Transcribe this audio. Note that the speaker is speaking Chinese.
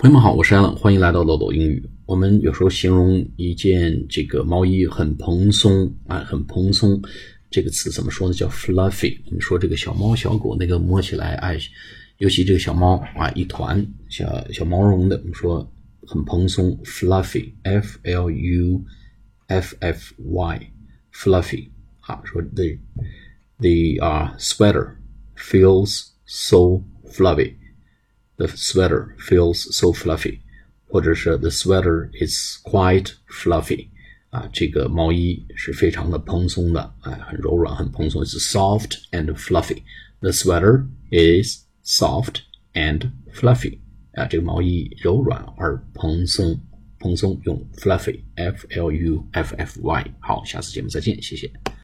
朋友们好，我是 Allen，欢迎来到豆豆英语。我们有时候形容一件这个毛衣很蓬松啊，很蓬松，这个词怎么说呢？叫 fluffy。我们说这个小猫小狗那个摸起来，哎，尤其这个小猫啊，一团小小毛绒的，我们说很蓬松，fluffy，f l u f f y，fluffy。好，说 the the 啊 sweater feels so fluffy。The sweater feels so fluffy，或者是 The sweater is quite fluffy，啊，这个毛衣是非常的蓬松的，哎，很柔软，很蓬松，It's soft and fluffy。The sweater is soft and fluffy，啊，这个毛衣柔软而蓬松，蓬松用 fluffy，f l u f f y。好，下次节目再见，谢谢。